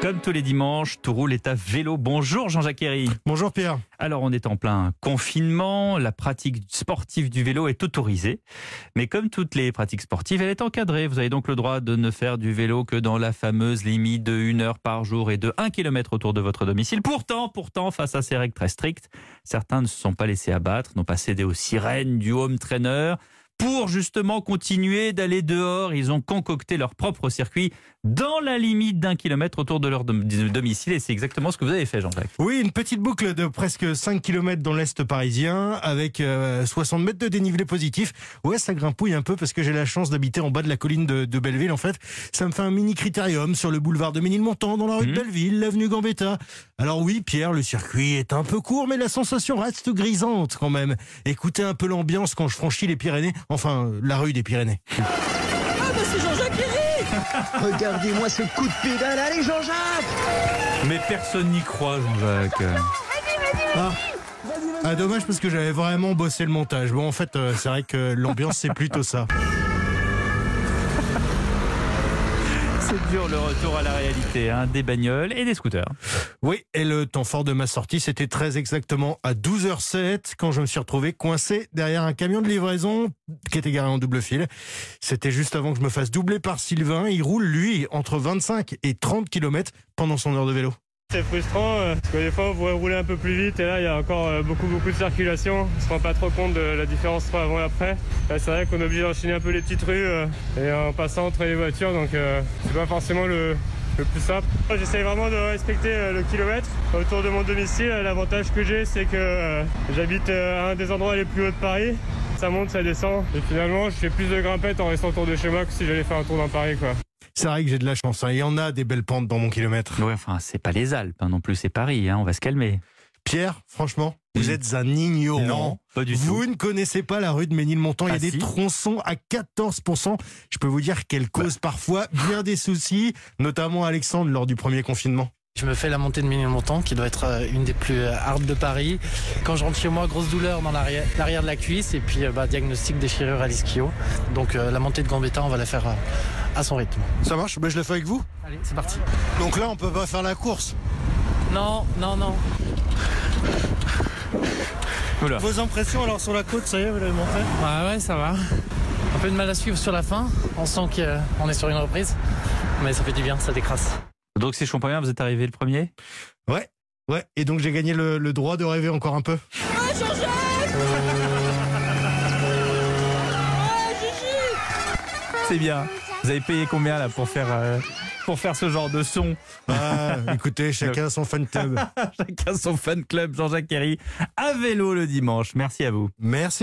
Comme tous les dimanches, tout roule est à vélo. Bonjour Jean-Jacques Herry. Bonjour Pierre. Alors on est en plein confinement, la pratique sportive du vélo est autorisée, mais comme toutes les pratiques sportives, elle est encadrée. Vous avez donc le droit de ne faire du vélo que dans la fameuse limite de 1 heure par jour et de 1 km autour de votre domicile. Pourtant, pourtant, face à ces règles très strictes, certains ne se sont pas laissés abattre, n'ont pas cédé aux sirènes du home trainer. Pour justement continuer d'aller dehors, ils ont concocté leur propre circuit dans la limite d'un kilomètre autour de leur domicile. Et c'est exactement ce que vous avez fait, Jean-Jacques. Oui, une petite boucle de presque 5 km dans l'Est parisien avec 60 euh, mètres de dénivelé positif. Ouais, ça grimpouille un peu parce que j'ai la chance d'habiter en bas de la colline de, Belleville. En fait, ça me fait un mini critérium sur le boulevard de Ménilmontant, dans la rue de mmh. Belleville, l'avenue Gambetta. Alors oui, Pierre, le circuit est un peu court, mais la sensation reste grisante quand même. Écoutez un peu l'ambiance quand je franchis les Pyrénées, enfin la rue des Pyrénées. Ah bah c'est Jean-Jacques Regardez-moi ce coup de pédale, allez Jean-Jacques Mais personne n'y croit, Jean-Jacques. Ah. ah. dommage parce que j'avais vraiment bossé le montage. Bon, en fait, euh, c'est vrai que l'ambiance, c'est plutôt ça. C'est dur le retour à la réalité, hein, des bagnoles et des scooters. Oui, et le temps fort de ma sortie, c'était très exactement à 12h07 quand je me suis retrouvé coincé derrière un camion de livraison qui était garé en double fil. C'était juste avant que je me fasse doubler par Sylvain. Il roule, lui, entre 25 et 30 km pendant son heure de vélo. C'est frustrant euh, parce que des fois on pourrait rouler un peu plus vite et là il y a encore euh, beaucoup beaucoup de circulation. On se rend pas trop compte de la différence entre avant et après. C'est vrai qu'on est obligé d'enchaîner un peu les petites rues euh, et en passant entre les voitures donc c'est pas forcément le, plus simple. J'essaie vraiment de respecter le kilomètre autour de mon domicile. L'avantage que j'ai c'est que j'habite à un des endroits les plus hauts de Paris. Ça monte, ça descend et finalement je fais plus de grimpettes en restant autour de chez moi que si j'allais faire un tour dans Paris quoi. C'est vrai que j'ai de la chance. Hein. Il y en a des belles pentes dans mon kilomètre. Oui, enfin, c'est pas les Alpes hein, non plus, c'est Paris. Hein. on va se calmer. Pierre, franchement, vous êtes un ignorant. Non, pas du vous ne connaissez pas la rue de Ménilmontant. Il y a ah, des tronçons à 14%. Je peux vous dire qu'elle cause bah. parfois bien des soucis, notamment Alexandre lors du premier confinement. Je me fais la montée de Ménilmontant, qui doit être euh, une des plus euh, hardes de Paris. Quand je rentre chez moi, grosse douleur dans l'arrière de la cuisse et puis euh, bah, diagnostic déchirure à l'ischio. Donc la montée de Gambetta, on va la faire à son rythme. Ça marche ben, Je le fais avec vous Allez, c'est parti. Donc là, on peut pas faire la course Non, non, non. Vos impressions alors sur la côte, ça y est, vous l'avez montré? Ah ouais, ça va. Un peu de mal à suivre sur la fin. On sent qu'on est sur une reprise. Mais ça fait du bien, ça décrasse. Donc si je comprends bien, vous êtes arrivé le premier? Ouais, ouais. Et donc j'ai gagné le, droit de rêver encore un peu. C'est bien. Vous avez payé combien là pour faire euh, pour faire ce genre de son? Ah, Écoutez, chacun son fan club. chacun son fan club. Jean-Jacques Kerry à vélo le dimanche. Merci à vous. Merci.